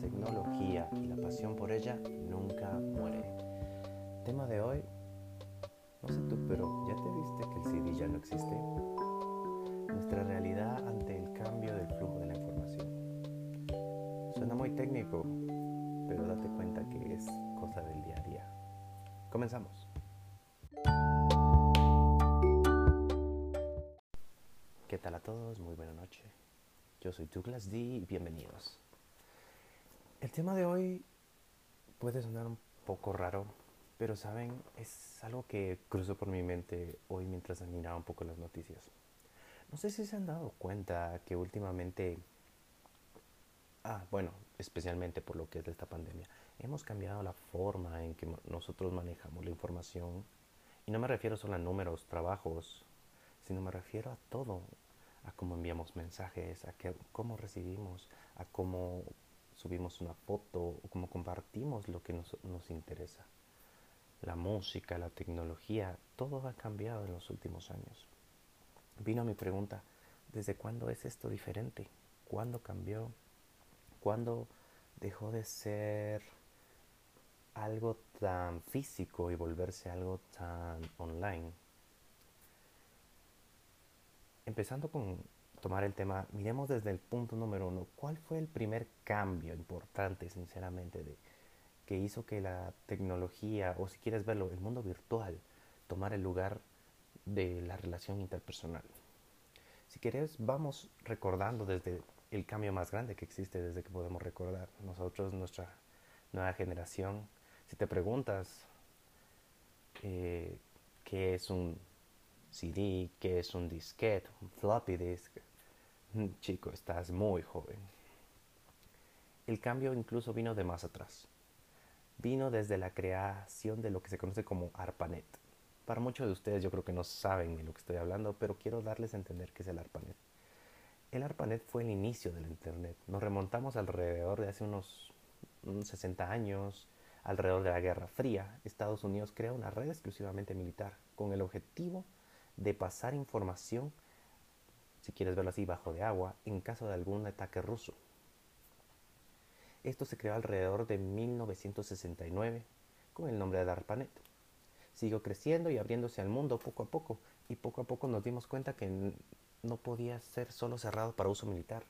tecnología y la pasión por ella nunca muere. Tema de hoy, no sé tú, pero ¿ya te viste que el CD ya no existe? Nuestra realidad ante el cambio del flujo de la información. Suena muy técnico, pero date cuenta que es cosa del día a día. Comenzamos. ¿Qué tal a todos? Muy buena noche. Yo soy Douglas D y bienvenidos. El tema de hoy puede sonar un poco raro, pero saben, es algo que cruzó por mi mente hoy mientras miraba un poco las noticias. No sé si se han dado cuenta que últimamente, ah, bueno, especialmente por lo que es de esta pandemia, hemos cambiado la forma en que nosotros manejamos la información. Y no me refiero solo a números, trabajos, sino me refiero a todo, a cómo enviamos mensajes, a cómo recibimos, a cómo subimos una foto o cómo compartimos lo que nos, nos interesa. La música, la tecnología, todo ha cambiado en los últimos años. Vino mi pregunta, ¿desde cuándo es esto diferente? ¿Cuándo cambió? ¿Cuándo dejó de ser algo tan físico y volverse algo tan online? Empezando con tomar el tema, miremos desde el punto número uno, ¿cuál fue el primer cambio importante, sinceramente, de, que hizo que la tecnología, o si quieres verlo, el mundo virtual, tomara el lugar de la relación interpersonal? Si quieres, vamos recordando desde el cambio más grande que existe desde que podemos recordar. Nosotros, nuestra nueva generación, si te preguntas eh, qué es un CD, qué es un disquete, un floppy disk, chico, estás muy joven. El cambio incluso vino de más atrás. Vino desde la creación de lo que se conoce como ARPANET. Para muchos de ustedes yo creo que no saben de lo que estoy hablando, pero quiero darles a entender qué es el ARPANET. El ARPANET fue el inicio del Internet. Nos remontamos alrededor de hace unos, unos 60 años, alrededor de la Guerra Fría. Estados Unidos crea una red exclusivamente militar con el objetivo de pasar información si quieres verlo así, bajo de agua, en caso de algún ataque ruso. Esto se creó alrededor de 1969 con el nombre de ARPANET. Siguió creciendo y abriéndose al mundo poco a poco y poco a poco nos dimos cuenta que no podía ser solo cerrado para uso militar,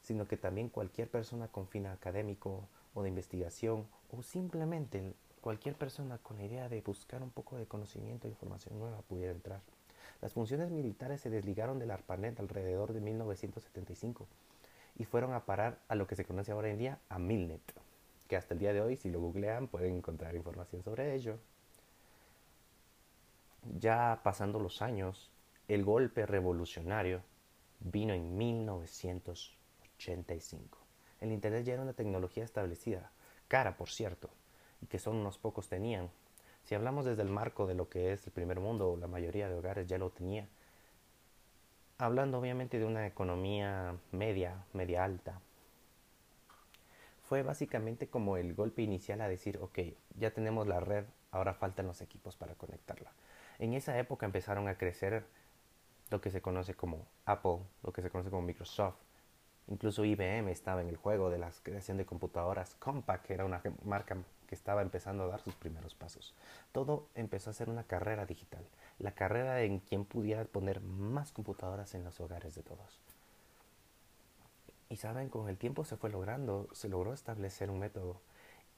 sino que también cualquier persona con fin académico o de investigación o simplemente cualquier persona con la idea de buscar un poco de conocimiento e información nueva pudiera entrar. Las funciones militares se desligaron del ARPANET alrededor de 1975 y fueron a parar a lo que se conoce ahora en día a Milnet, que hasta el día de hoy, si lo googlean, pueden encontrar información sobre ello. Ya pasando los años, el golpe revolucionario vino en 1985. El Internet ya era una tecnología establecida, cara por cierto, y que solo unos pocos tenían, si hablamos desde el marco de lo que es el primer mundo, la mayoría de hogares ya lo tenía. Hablando obviamente de una economía media, media alta. Fue básicamente como el golpe inicial a decir, ok, ya tenemos la red, ahora faltan los equipos para conectarla. En esa época empezaron a crecer lo que se conoce como Apple, lo que se conoce como Microsoft. Incluso IBM estaba en el juego de la creación de computadoras. Compaq, era una marca que estaba empezando a dar sus primeros pasos. Todo empezó a ser una carrera digital, la carrera en quien pudiera poner más computadoras en los hogares de todos. Y saben, con el tiempo se fue logrando, se logró establecer un método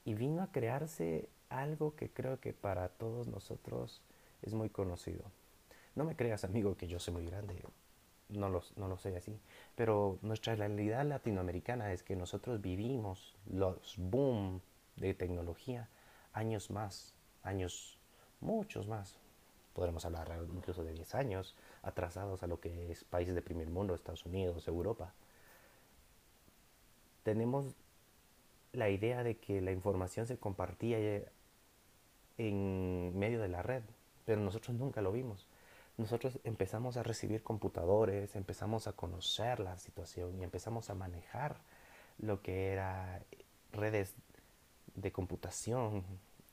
y vino a crearse algo que creo que para todos nosotros es muy conocido. No me creas, amigo, que yo soy muy grande, no lo, no lo sé así, pero nuestra realidad latinoamericana es que nosotros vivimos los boom de tecnología años más, años muchos más. Podremos hablar incluso de 10 años atrasados a lo que es países de primer mundo, Estados Unidos, Europa. Tenemos la idea de que la información se compartía en medio de la red, pero nosotros nunca lo vimos. Nosotros empezamos a recibir computadores, empezamos a conocer la situación y empezamos a manejar lo que era redes de computación,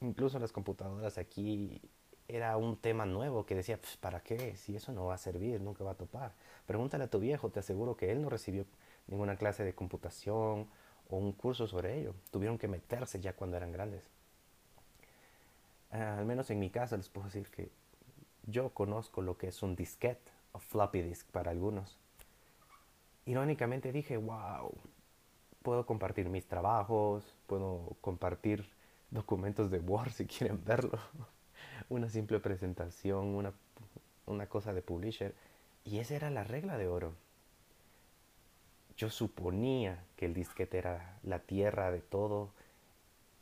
incluso las computadoras aquí era un tema nuevo que decía, pues, ¿para qué? Si eso no va a servir, nunca va a topar. Pregúntale a tu viejo, te aseguro que él no recibió ninguna clase de computación o un curso sobre ello. Tuvieron que meterse ya cuando eran grandes. Ah, al menos en mi caso les puedo decir que yo conozco lo que es un disquete o floppy disk para algunos. Irónicamente dije, wow, puedo compartir mis trabajos, puedo compartir documentos de Word si quieren verlo, una simple presentación, una, una cosa de publisher. Y esa era la regla de oro. Yo suponía que el disquete era la tierra de todo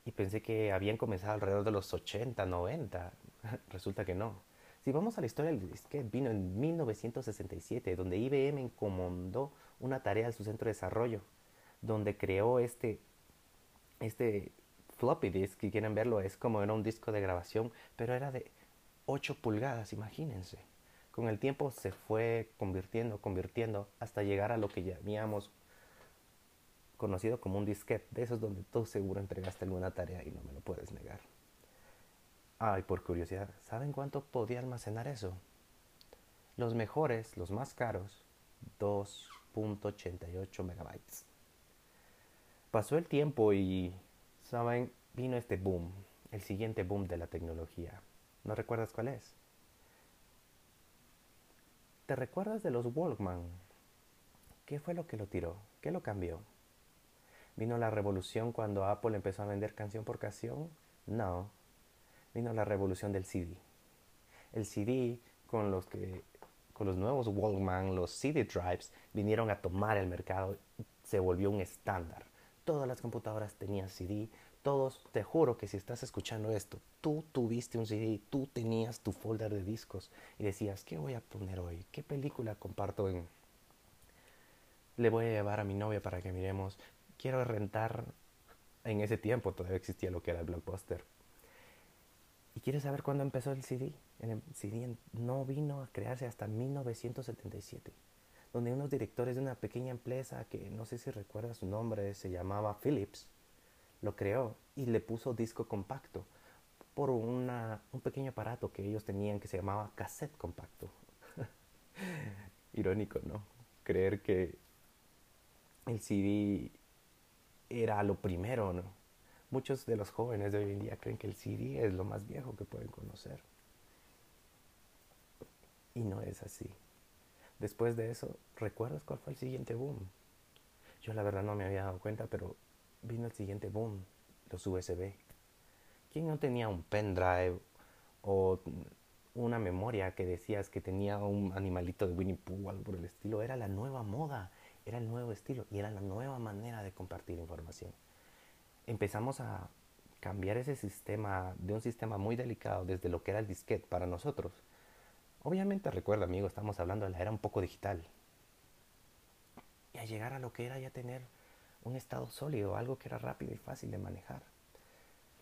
y pensé que habían comenzado alrededor de los 80, 90. Resulta que no. Si vamos a la historia del disquete, vino en 1967, donde IBM encomendó una tarea a su centro de desarrollo, donde creó este, este floppy disk, si quieren verlo, es como era un disco de grabación, pero era de 8 pulgadas, imagínense. Con el tiempo se fue convirtiendo, convirtiendo, hasta llegar a lo que ya habíamos conocido como un disquete, de esos donde tú seguro entregaste alguna tarea y no me lo puedes negar. Ay, por curiosidad, ¿saben cuánto podía almacenar eso? Los mejores, los más caros, 2.88 megabytes. Pasó el tiempo y, ¿saben? Vino este boom, el siguiente boom de la tecnología. ¿No recuerdas cuál es? ¿Te recuerdas de los Walkman? ¿Qué fue lo que lo tiró? ¿Qué lo cambió? ¿Vino la revolución cuando Apple empezó a vender canción por canción? No. Vino la revolución del CD. El CD con los que con los nuevos Walkman, los CD drives vinieron a tomar el mercado, se volvió un estándar. Todas las computadoras tenían CD, todos, te juro que si estás escuchando esto, tú tuviste un CD, tú tenías tu folder de discos y decías, ¿qué voy a poner hoy? ¿Qué película comparto en... Le voy a llevar a mi novia para que miremos. Quiero rentar... En ese tiempo todavía existía lo que era el blockbuster. ¿Y quieres saber cuándo empezó el CD? El CD no vino a crearse hasta 1977, donde unos directores de una pequeña empresa que no sé si recuerda su nombre, se llamaba Philips, lo creó y le puso disco compacto por una, un pequeño aparato que ellos tenían que se llamaba cassette compacto. Irónico, ¿no? Creer que el CD era lo primero, ¿no? Muchos de los jóvenes de hoy en día creen que el CD es lo más viejo que pueden conocer. Y no es así. Después de eso, ¿recuerdas cuál fue el siguiente boom? Yo la verdad no me había dado cuenta, pero vino el siguiente boom, los USB. ¿Quién no tenía un pendrive o una memoria que decías que tenía un animalito de Winnie Pooh o algo por el estilo? Era la nueva moda, era el nuevo estilo y era la nueva manera de compartir información. Empezamos a cambiar ese sistema de un sistema muy delicado desde lo que era el disquete para nosotros. Obviamente recuerda, amigo, estamos hablando de la era un poco digital. Y a llegar a lo que era ya tener un estado sólido, algo que era rápido y fácil de manejar.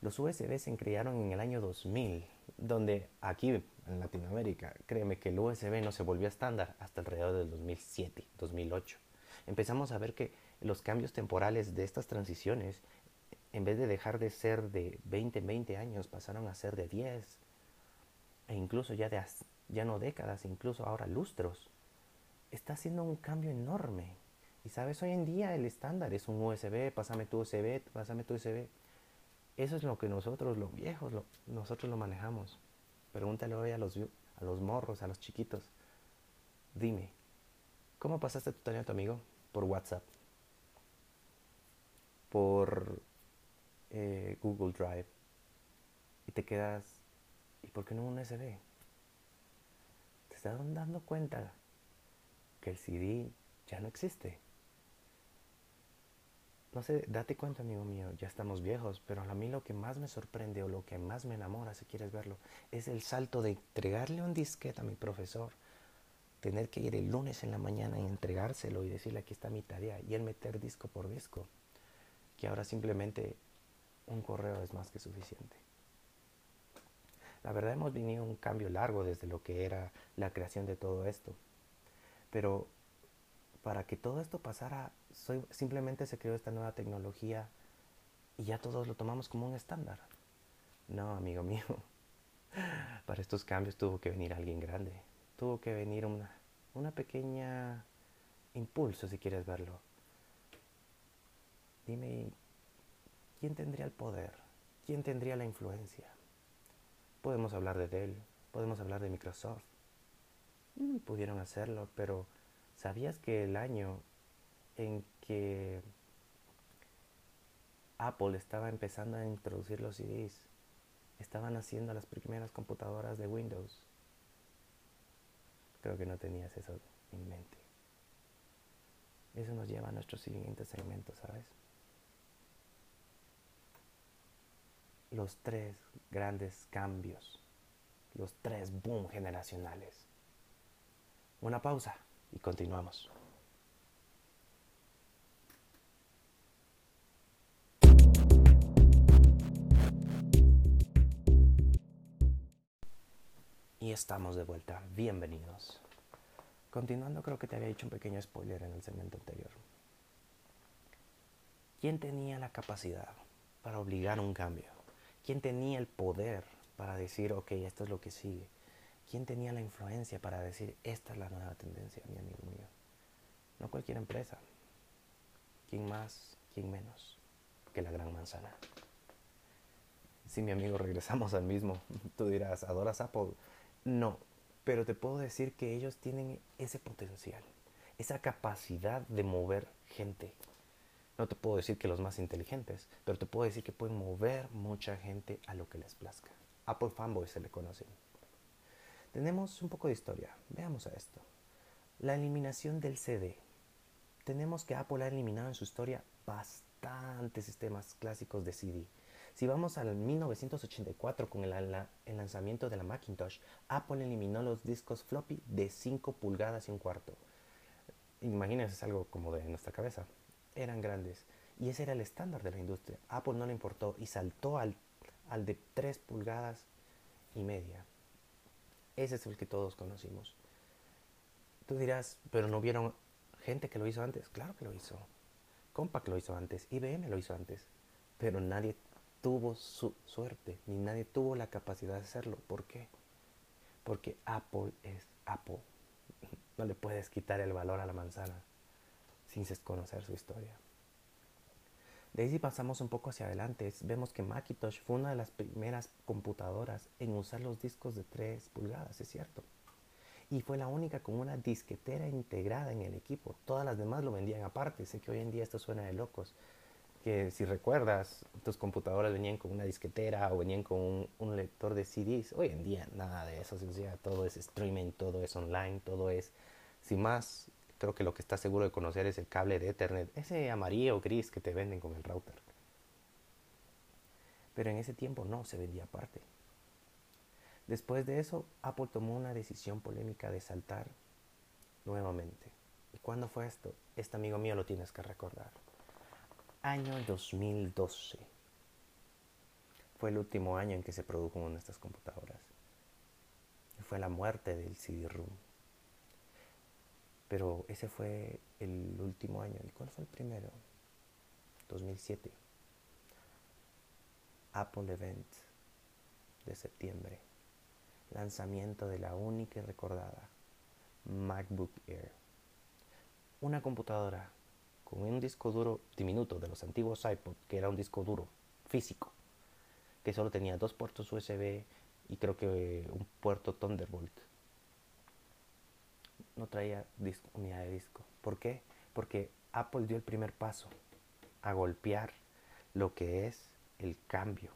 Los USB se crearon en el año 2000, donde aquí en Latinoamérica, créeme que el USB no se volvió estándar hasta alrededor del 2007, 2008. Empezamos a ver que los cambios temporales de estas transiciones, en vez de dejar de ser de 20 en 20 años, pasaron a ser de 10, e incluso ya, de, ya no décadas, incluso ahora lustros. Está haciendo un cambio enorme y sabes, hoy en día el estándar es un USB, pásame tu USB, pásame tu USB. Eso es lo que nosotros, los viejos, nosotros lo manejamos. Pregúntale hoy a los, a los morros, a los chiquitos. Dime, ¿cómo pasaste tu tarea a tu amigo? Por WhatsApp. Por eh, Google Drive. Y te quedas, ¿y por qué no un USB? Estás dando cuenta que el CD ya no existe no sé, date cuenta, amigo mío, ya estamos viejos, pero a mí lo que más me sorprende o lo que más me enamora, si quieres verlo, es el salto de entregarle un disquete a mi profesor, tener que ir el lunes en la mañana y entregárselo y decirle aquí está mi tarea y él meter disco por disco, que ahora simplemente un correo es más que suficiente. La verdad hemos venido un cambio largo desde lo que era la creación de todo esto, pero para que todo esto pasara, simplemente se creó esta nueva tecnología y ya todos lo tomamos como un estándar. No, amigo mío. Para estos cambios tuvo que venir alguien grande. Tuvo que venir una, una pequeña impulso, si quieres verlo. Dime, ¿quién tendría el poder? ¿Quién tendría la influencia? Podemos hablar de Dell, podemos hablar de Microsoft. Pudieron hacerlo, pero ¿sabías que el año en que Apple estaba empezando a introducir los CDs, estaban haciendo las primeras computadoras de Windows. Creo que no tenías eso en mente. Eso nos lleva a nuestro siguiente segmento, ¿sabes? Los tres grandes cambios, los tres boom generacionales. Una pausa y continuamos. Y estamos de vuelta. Bienvenidos. Continuando, creo que te había dicho un pequeño spoiler en el segmento anterior. ¿Quién tenía la capacidad para obligar un cambio? ¿Quién tenía el poder para decir, ok, esto es lo que sigue? ¿Quién tenía la influencia para decir, esta es la nueva tendencia, mi amigo mío? No cualquier empresa. ¿Quién más, quién menos que la gran manzana? Si mi amigo regresamos al mismo, tú dirás, ¿adoras Apple? No, pero te puedo decir que ellos tienen ese potencial, esa capacidad de mover gente. No te puedo decir que los más inteligentes, pero te puedo decir que pueden mover mucha gente a lo que les plazca. Apple Fanboy se le conoce. Tenemos un poco de historia. Veamos a esto. La eliminación del CD. Tenemos que Apple ha eliminado en su historia bastantes sistemas clásicos de CD si vamos al 1984 con el, lanzamiento de la Macintosh, Apple eliminó los discos floppy de 5 pulgadas y un cuarto. Imagínense, es algo como de nuestra cabeza. Eran grandes. Y ese era el estándar de la industria. Apple no le importó y saltó al, al de 3 pulgadas y media. Ese es el que todos conocimos. Tú dirás, pero no vieron gente que lo hizo antes. Claro que lo hizo. Compaq lo hizo antes. IBM lo hizo antes. Pero nadie tuvo su suerte, ni nadie tuvo la capacidad de hacerlo. ¿Por qué? Porque Apple es Apple. No le puedes quitar el valor a la manzana sin conocer su historia. De ahí si pasamos un poco hacia adelante, vemos que Macintosh fue una de las primeras computadoras en usar los discos de 3 pulgadas, es cierto. Y fue la única con una disquetera integrada en el equipo. Todas las demás lo vendían aparte. Sé que hoy en día esto suena de locos, que si recuerdas, tus computadoras venían con una disquetera o venían con un, lector de CDs. Hoy en día nada de eso, todo es streaming, todo es online, todo es, sin más, creo que lo que estás seguro de conocer es el cable de Ethernet, ese amarillo o gris que te venden con el router. Pero en ese tiempo no, se vendía aparte. Después de eso, Apple tomó una decisión polémica de saltar nuevamente. ¿Y cuándo fue esto? Este amigo mío lo tienes que recordar año 2012. Fue el último año en que se produjo una de estas computadoras. fue la muerte del CD-ROOM. Pero ese fue el último año. ¿Y cuál fue el primero? 2007. Apple Event de septiembre. Lanzamiento de la única y recordada MacBook Air. Una computadora con un disco duro diminuto de los antiguos iPod, que era un disco duro físico, que solo tenía dos puertos USB y creo que un puerto Thunderbolt. No traía unidad de disco. ¿Por qué? Porque Apple dio el primer paso a golpear lo que es el cambio,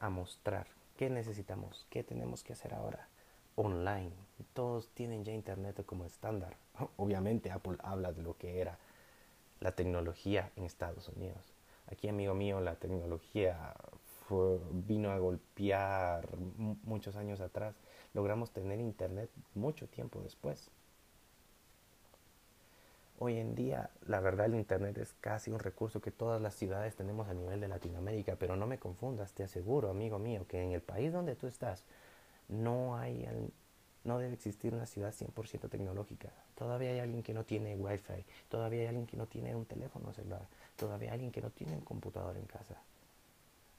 a mostrar qué necesitamos, qué tenemos que hacer ahora online. Todos tienen ya internet como estándar. Obviamente Apple habla de lo que era la tecnología en Estados Unidos. Aquí, amigo mío, la tecnología vino a golpear muchos años atrás. Logramos tener internet mucho tiempo después. Hoy en día, la verdad, el Internet es casi un recurso que todas las ciudades tenemos a nivel de Latinoamérica, pero no me confundas, te aseguro, amigo mío, que en el país donde tú estás no hay no debe existir una ciudad 100% tecnológica. Todavía hay alguien que no tiene wifi, todavía hay alguien que no tiene un teléfono celular, todavía hay alguien que no tiene un computador en casa.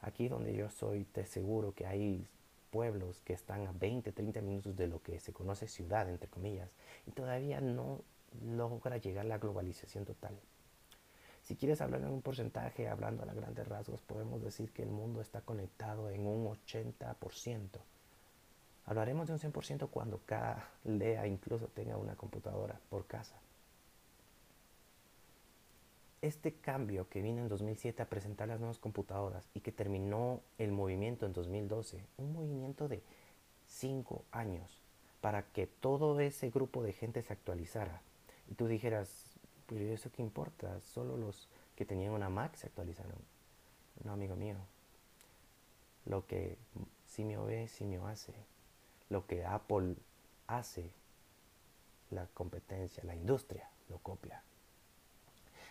Aquí donde yo soy, te aseguro que hay pueblos que están a 20, 30 minutos de lo que se conoce ciudad, entre comillas, y todavía no logra llegar la globalización total. Si quieres hablar en un porcentaje, hablando a grandes rasgos, podemos decir que el mundo está conectado en un 80%. Hablaremos de un 100% cuando cada lea incluso tenga una computadora por casa. Este cambio que vino en 2007 a presentar las nuevas computadoras y que terminó el movimiento en 2012, un movimiento de 5 años para que todo ese grupo de gente se actualizara. Y tú dijeras, pero eso qué importa, solo los que tenían una Mac se actualizaron. No, amigo mío. Lo que Simio ve, Simio hace. Lo que Apple hace, la competencia, la industria, lo copia.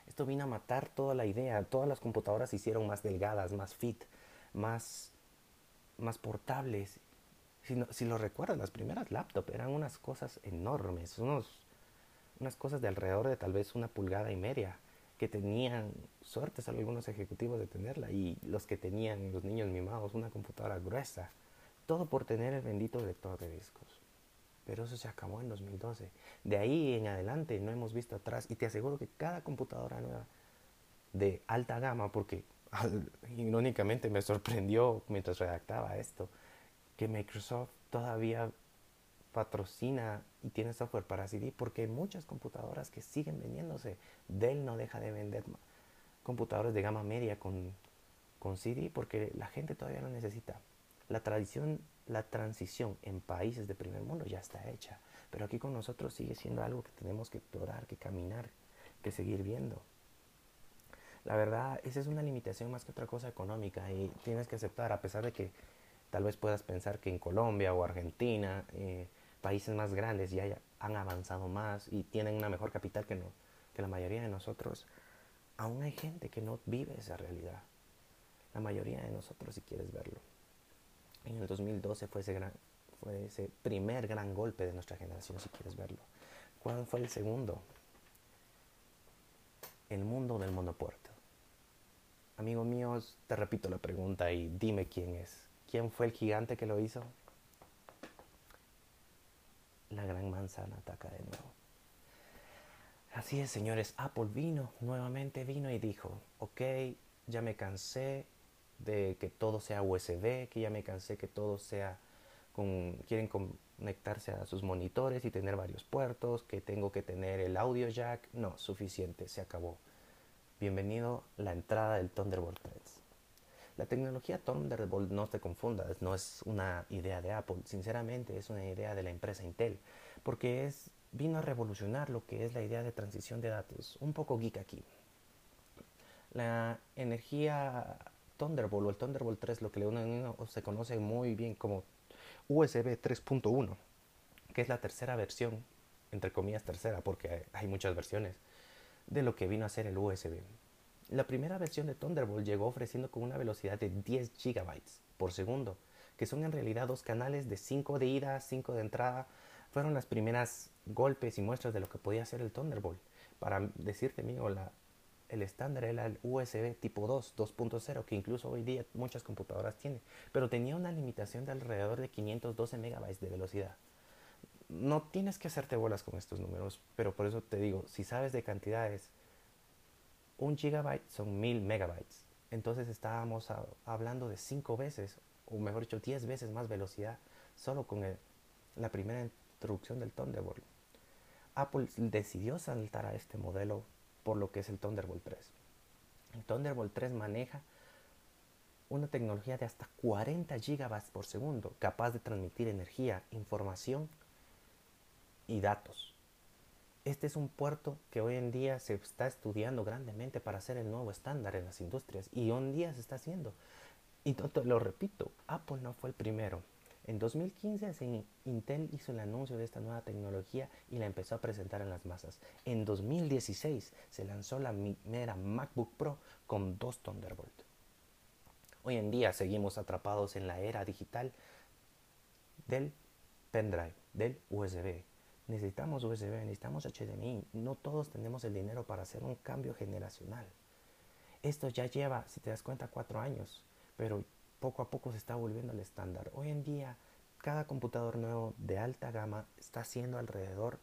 Esto vino a matar toda la idea. Todas las computadoras se hicieron más delgadas, más fit, más, más portables. Si, si lo recuerdas, las primeras laptops eran unas cosas enormes, unos unas cosas de alrededor de tal vez una pulgada y media, que tenían suertes algunos ejecutivos de tenerla y los que tenían los niños mimados una computadora gruesa, todo por tener el bendito lector de discos. Pero eso se acabó en 2012. De ahí en adelante no hemos visto atrás y te aseguro que cada computadora nueva de alta gama, porque irónicamente me sorprendió mientras redactaba esto, que Microsoft todavía patrocina y tiene software para CD porque hay muchas computadoras que siguen vendiéndose. Dell no deja de vender computadores de gama media con, con CD porque la gente todavía lo necesita. La, tradición, la transición en países de primer mundo ya está hecha, pero aquí con nosotros sigue siendo algo que tenemos que explorar, que caminar, que seguir viendo. La verdad, esa es una limitación más que otra cosa económica y tienes que aceptar, a pesar de que tal vez puedas pensar que en Colombia o Argentina eh, países más grandes ya han avanzado más y tienen una mejor capital que, no, que la mayoría de nosotros, aún hay gente que no vive esa realidad. La mayoría de nosotros, si quieres verlo. En el 2012 fue ese, gran, fue ese primer gran golpe de nuestra generación, si quieres verlo. ¿Cuál fue el segundo? El mundo del monopuerto. Amigos míos, te repito la pregunta y dime quién es. ¿Quién fue el gigante que lo hizo? La gran manzana ataca de nuevo. Así es, señores, Apple vino, nuevamente vino y dijo, ok, ya me cansé de que todo sea USB, que ya me cansé que todo sea con, quieren conectarse a sus monitores y tener varios puertos, que tengo que tener el audio jack. No, suficiente, se acabó. Bienvenido la entrada del Thunderbolt 3. La tecnología Thunderbolt no te confundas, no es una idea de Apple, sinceramente es una idea de la empresa Intel, porque es, vino a revolucionar lo que es la idea de transición de datos, un poco geek aquí. La energía Thunderbolt o el Thunderbolt 3, lo que le se conoce muy bien como USB 3.1, que es la tercera versión, entre comillas tercera, porque hay muchas versiones, de lo que vino a ser el USB. La primera versión de Thunderbolt llegó ofreciendo con una velocidad de 10 GB por segundo, que son en realidad dos canales de 5 de ida, 5 de entrada. Fueron las primeras golpes y muestras de lo que podía hacer el Thunderbolt. Para decirte, amigo, la, el estándar era el USB tipo 2, 2.0, que incluso hoy día muchas computadoras tienen, pero tenía una limitación de alrededor de 512 MB de velocidad. No tienes que hacerte bolas con estos números, pero por eso te digo, si sabes de cantidades, un gigabyte son mil megabytes. Entonces estábamos hablando de cinco veces, o mejor dicho, diez veces más velocidad solo con la primera introducción del Thunderbolt. Apple decidió saltar a este modelo por lo que es el Thunderbolt 3. El Thunderbolt 3 maneja una tecnología de hasta 40 gigabytes por segundo, capaz de transmitir energía, información y datos. Este es un puerto que hoy en día se está estudiando grandemente para ser el nuevo estándar en las industrias y hoy en día se está haciendo. Y lo repito, Apple no fue el primero. En 2015 Intel hizo el anuncio de esta nueva tecnología y la empezó a presentar en las masas. En 2016 se lanzó la primera MacBook Pro con dos Thunderbolt. Hoy en día seguimos atrapados en la era digital del pendrive, del USB, necesitamos USB, necesitamos HDMI. No todos tenemos el dinero para hacer un cambio generacional. Esto ya lleva, si te das cuenta, cuatro años, pero poco a poco se está volviendo el estándar. Hoy en día, cada computador nuevo de alta gama está haciendo alrededor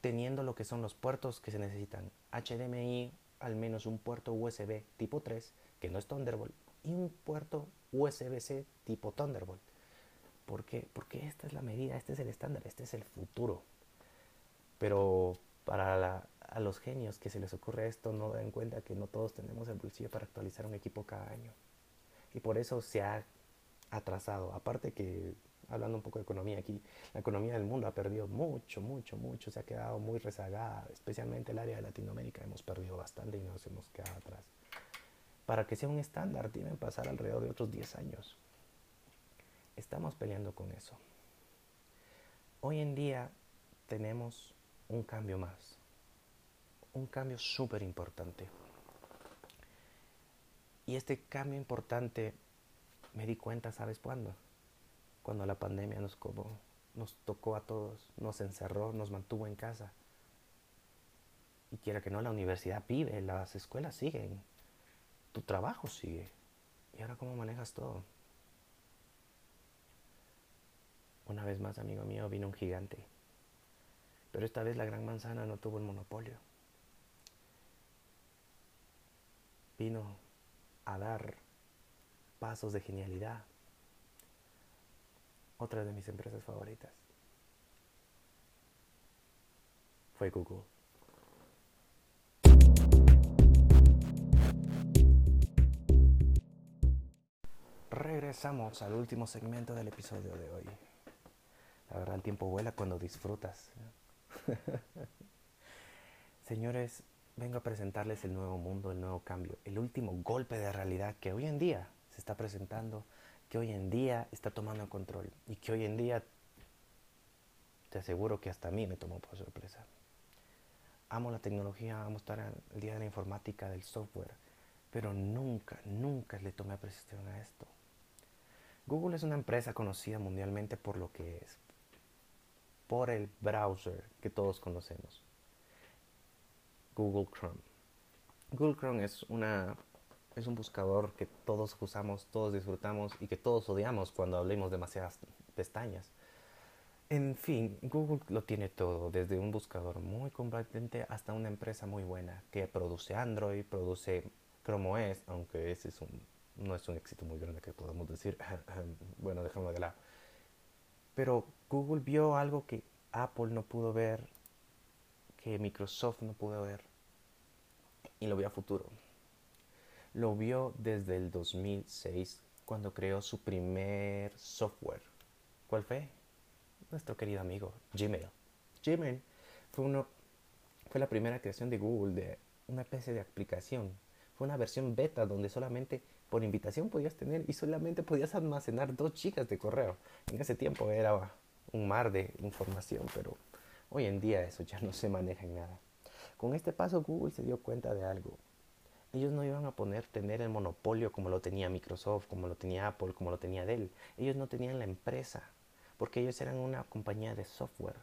teniendo lo que son los puertos que se necesitan. HDMI, al menos un puerto USB tipo 3, que no es Thunderbolt, y un puerto USB-C tipo Thunderbolt. ¿Por qué? Porque esta es la medida, este es el estándar, este es el futuro. Pero para a los genios que se les ocurre esto, no dan cuenta que no todos tenemos el bolsillo para actualizar un equipo cada año. Y por eso se ha atrasado. Aparte que, hablando un poco de economía aquí, la economía del mundo ha perdido mucho, mucho, mucho. Se ha quedado muy rezagada, especialmente el área de Latinoamérica. Hemos perdido bastante y nos hemos quedado atrás. Para que sea un estándar, deben pasar alrededor de otros 10 años. Estamos peleando con eso. Hoy en día tenemos un cambio más. Un cambio súper importante. Y este cambio importante me di cuenta, ¿sabes cuándo? Cuando la pandemia nos, nos tocó a todos, nos encerró, nos mantuvo en casa. Y quiera que no, la universidad vive, las escuelas siguen, tu trabajo sigue. ¿Y ahora cómo manejas todo? Una vez más, amigo mío, vino un gigante. Pero esta vez la gran manzana no tuvo el monopolio. Vino a dar pasos de genialidad. Otra de mis empresas favoritas fue Google. Regresamos al último segmento del episodio de hoy. La verdad, el tiempo vuela cuando disfrutas. Señores, vengo a presentarles el nuevo mundo, el nuevo cambio, el último golpe de realidad que hoy en día se está presentando, que hoy en día está tomando control y que hoy en día te aseguro que hasta a mí me tomó por sorpresa. Amo la tecnología, amo estar el día de la informática, del software, pero nunca, nunca le tomé apreciación a esto. Google es una empresa conocida mundialmente por lo que es, por el browser que todos conocemos. Google Chrome. Google Chrome es una es un buscador que todos usamos, todos disfrutamos y que todos odiamos cuando hablemos demasiadas pestañas. En fin, Google lo tiene todo, desde un buscador muy competente hasta una empresa muy buena que produce Android, produce Chrome OS, aunque ese es un, no es un éxito muy grande que podemos decir. bueno, dejamos de lado. Pero Google vio algo que Apple no pudo ver, que Microsoft no pudo ver, y lo vio a futuro lo vio desde el 2006 cuando creó su primer software. ¿Cuál fue? Nuestro querido amigo Gmail. Gmail fue, fue la primera creación de Google de una especie de aplicación. Fue una versión beta donde solamente por invitación podías tener y solamente podías almacenar dos chicas de correo. En ese tiempo era un mar de información, pero hoy en día eso ya no se maneja en nada. Con este paso Google se dio cuenta de algo ellos no iban a poner tener el monopolio como lo tenía Microsoft, como lo tenía Apple, como lo tenía Dell. Ellos no tenían la empresa, porque ellos eran una compañía de software,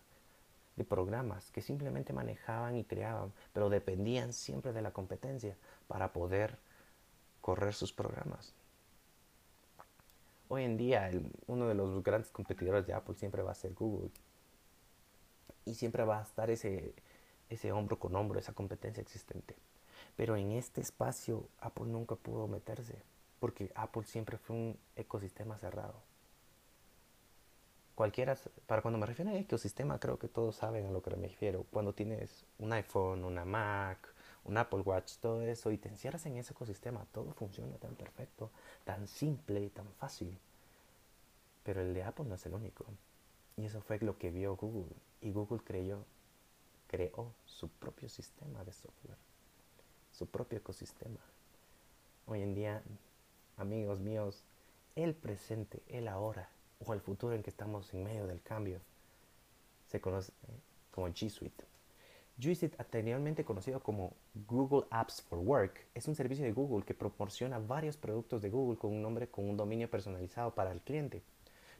de programas que simplemente manejaban y creaban, pero dependían siempre de la competencia para poder correr sus programas. Hoy en día uno de los grandes competidores de Apple siempre va a ser Google. Y siempre va a estar ese, ese hombro con hombro, esa competencia existente. Pero en este espacio Apple nunca pudo meterse, porque Apple siempre fue un ecosistema cerrado. Cualquiera, para cuando me refiero a ecosistema, creo que todos saben a lo que me refiero. Cuando tienes un iPhone, una Mac, un Apple Watch, todo eso, y te encierras en ese ecosistema, todo funciona tan perfecto, tan simple, tan fácil. Pero el de Apple no es el único. Y eso fue lo que vio Google. Y Google creyó, creó su propio sistema de software su propio ecosistema. Hoy en día, amigos míos, el presente, el ahora o el futuro en que estamos en medio del cambio se conoce como G Suite. Suite, anteriormente conocido como Google Apps for Work, es un servicio de Google que proporciona varios productos de Google con un nombre, con un dominio personalizado para el cliente.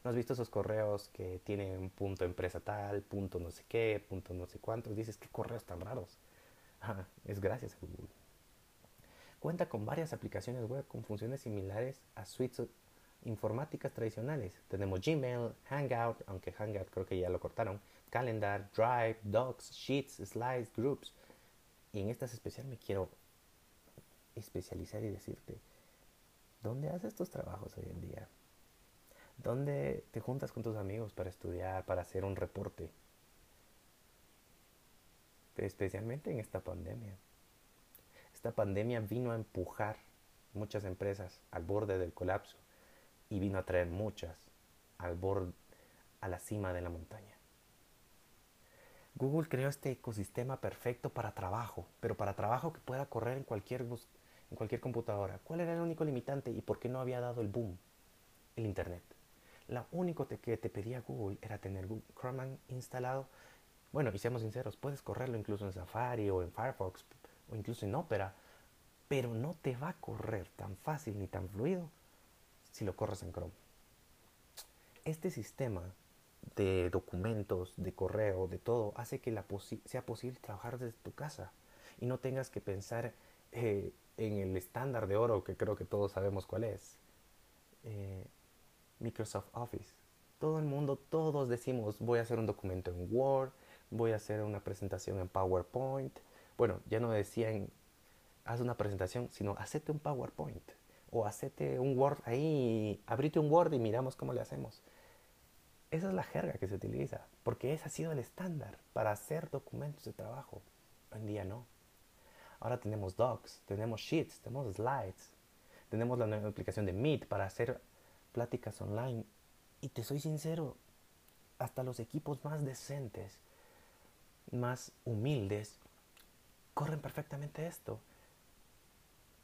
¿No has visto esos correos que tienen punto empresa tal, punto no sé qué, punto no sé cuántos? Dices, ¿qué correos tan raros? es gracias a Google. Cuenta con varias aplicaciones web con funciones similares a suites, informáticas tradicionales. Tenemos Gmail, Hangout, aunque Hangout creo que ya lo cortaron, Calendar, Drive, Docs, Sheets, Slides, Groups. Y en estas especial me quiero especializar y decirte, ¿dónde haces tus trabajos hoy en día? ¿Dónde te juntas con tus amigos para estudiar, para hacer un reporte? Especialmente en esta pandemia. Esta pandemia vino a empujar muchas empresas al borde del colapso y vino a traer muchas al borde, a la cima de la montaña. Google creó este ecosistema perfecto para trabajo, pero para trabajo que pueda correr en cualquier, en cualquier computadora. ¿Cuál era el único limitante y por qué no había dado el boom? El Internet. Lo único que te pedía Google era tener Google Chrome instalado. Bueno, y seamos sinceros, puedes correrlo incluso en Safari o en Firefox o incluso en Opera, pero no te va a correr tan fácil ni tan fluido si lo corres en Chrome. Este sistema de documentos, de correo, de todo, hace que la sea posible trabajar desde tu casa y no tengas que pensar eh, en el estándar de oro que creo que todos sabemos cuál es. Eh, Microsoft Office. Todo el mundo, todos decimos, voy a hacer un documento en Word, voy a hacer una presentación en PowerPoint. Bueno, ya no decían, haz una presentación, sino hacete un PowerPoint o hacete un Word ahí, abrite un Word y miramos cómo le hacemos. Esa es la jerga que se utiliza, porque ese ha sido el estándar para hacer documentos de trabajo. Hoy en día no. Ahora tenemos docs, tenemos sheets, tenemos slides, tenemos la nueva aplicación de Meet para hacer pláticas online. Y te soy sincero, hasta los equipos más decentes, más humildes, corren perfectamente esto.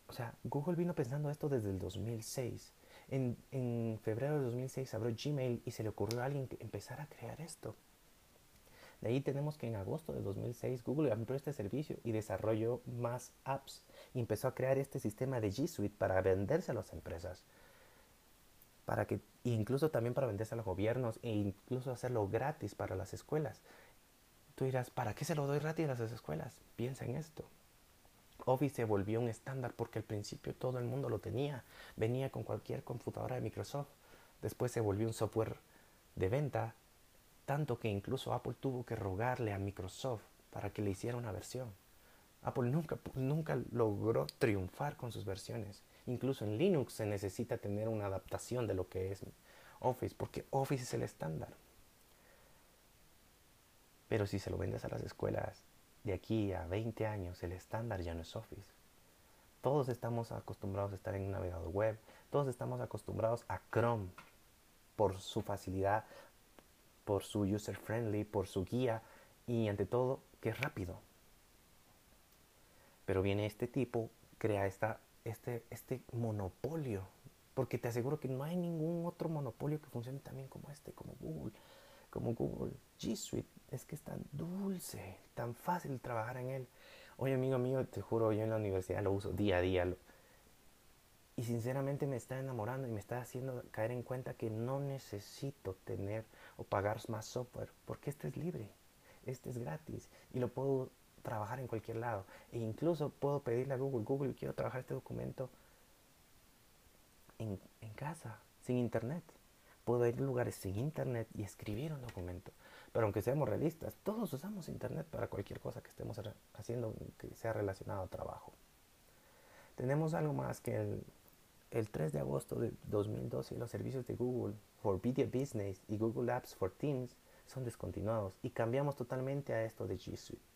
O sea, Google vino pensando esto desde el 2006. En, febrero de 2006 abrió Gmail y se le ocurrió a alguien que empezara a crear esto. De ahí tenemos que en agosto de 2006 Google amplió este servicio y desarrolló más apps empezó a crear este sistema de G Suite para venderse a las empresas para que incluso también para venderse a los gobiernos e incluso hacerlo gratis para las escuelas. Tú dirás, ¿para qué se lo doy gratis a las escuelas? Piensa en esto. Office se volvió un estándar porque al principio todo el mundo lo tenía. Venía con cualquier computadora de Microsoft. Después se volvió un software de venta, tanto que incluso Apple tuvo que rogarle a Microsoft para que le hiciera una versión. Apple nunca, nunca logró triunfar con sus versiones. Incluso en Linux se necesita tener una adaptación de lo que es Office, porque Office es el estándar. Pero si se lo vendes a las escuelas de aquí a 20 años, el estándar ya no es Office. Todos estamos acostumbrados a estar en un navegador web, todos estamos acostumbrados a Chrome por su facilidad, por su user friendly, por su guía y ante todo que es rápido. Pero viene este tipo, crea esta este, este monopolio. Porque te aseguro que no hay ningún otro monopolio que funcione también como este, como Google, como Google G Suite. Es que es tan dulce, tan fácil trabajar en él. Oye, amigo mío, te juro, yo en la universidad lo uso día a día. y sinceramente me está enamorando y me está haciendo caer en cuenta que no necesito tener o pagar más software, porque este es libre, este es gratis y lo puedo trabajar en cualquier lado. E incluso puedo pedirle a Google, Google, quiero trabajar este documento en, en casa, sin internet. Puedo ir a lugares sin internet y escribir un documento. Pero aunque seamos realistas, todos usamos internet para cualquier cosa que estemos haciendo que sea relacionado a trabajo. Tenemos algo más que el, el 3 de agosto de 2012 los servicios de Google for Video Business y Google Apps for Teams son descontinuados y cambiamos totalmente a esto de G Suite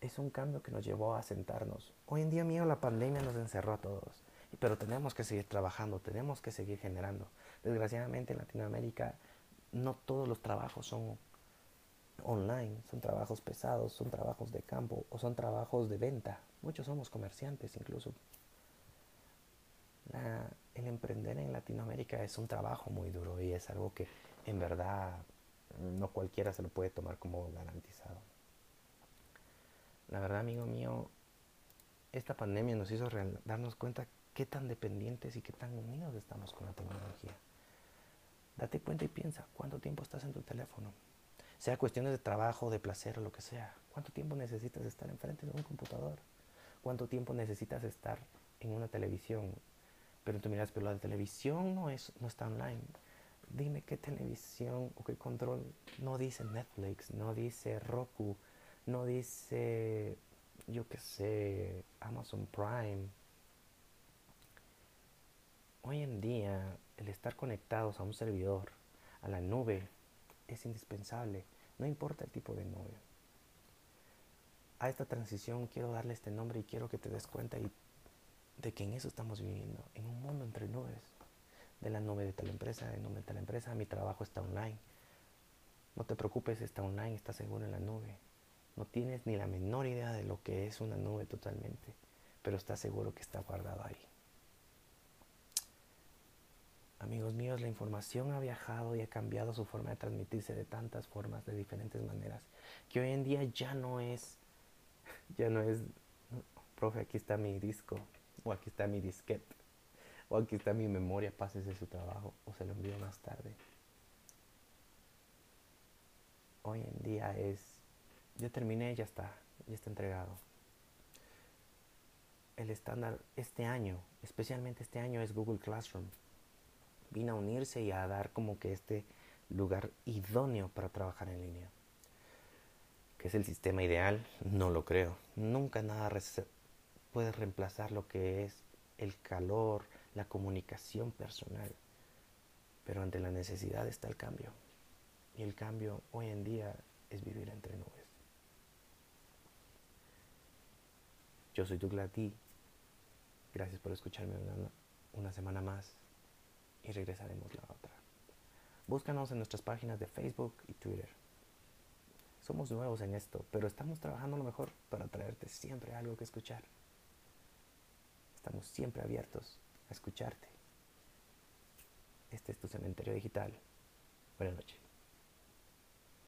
es un cambio que nos llevó a sentarnos. Hoy en día mío la pandemia nos encerró a todos, pero tenemos que seguir trabajando, tenemos que seguir generando. Desgraciadamente en Latinoamérica no todos los trabajos son online, son trabajos pesados, son trabajos de campo o son trabajos de venta. Muchos somos comerciantes incluso. el emprender en Latinoamérica es un trabajo muy duro y es algo que en verdad no cualquiera se lo puede tomar como garantizado. La verdad, amigo mío, esta pandemia nos hizo darnos cuenta qué tan dependientes y qué tan unidos estamos con la tecnología. Date cuenta y piensa, ¿cuánto tiempo estás en tu teléfono? Sea cuestiones de trabajo, de placer o lo que sea. ¿Cuánto tiempo necesitas estar enfrente de un computador? ¿Cuánto tiempo necesitas estar en una televisión Pero tú miras, pero la televisión no, es, no está online. Dime qué televisión o qué control no dice Netflix, no dice Roku, no dice, yo qué sé, Amazon Prime. Hoy en día el estar conectados a un servidor, a la nube, es indispensable, no importa el tipo de nube. A esta transición quiero darle este nombre y quiero que te des cuenta de que en eso estamos viviendo, en un mundo entre nubes. De la nube de tal empresa, de la nube de tal empresa, mi trabajo está online. No te preocupes, está online, está seguro en la nube. No tienes ni la menor idea de lo que es una nube totalmente, pero estás seguro que está guardado ahí. Amigos míos, la información ha viajado y ha cambiado su forma de transmitirse de tantas formas, de diferentes maneras, que hoy en día ya no es, ya no es, profe, aquí está mi disco, o aquí está mi disquete, o aquí está mi memoria, pásese su trabajo, o se lo envío más tarde. Hoy en día es, ya terminé, ya está, ya está entregado. El estándar este año, especialmente este año, es Google Classroom vino a unirse y a dar como que este lugar idóneo para trabajar en línea. ¿Que es el sistema ideal? No lo creo. Nunca nada puede reemplazar lo que es el calor, la comunicación personal. Pero ante la necesidad está el cambio. Y el cambio hoy en día es vivir entre nubes. Yo soy Douglas D. Gracias por escucharme una, una semana más y regresaremos la otra. Búscanos en nuestras páginas de Facebook y Twitter. Somos nuevos en esto, pero estamos trabajando lo mejor para traerte siempre algo que escuchar. Estamos siempre abiertos a escucharte. Este es tu cementerio digital. Buenas noches.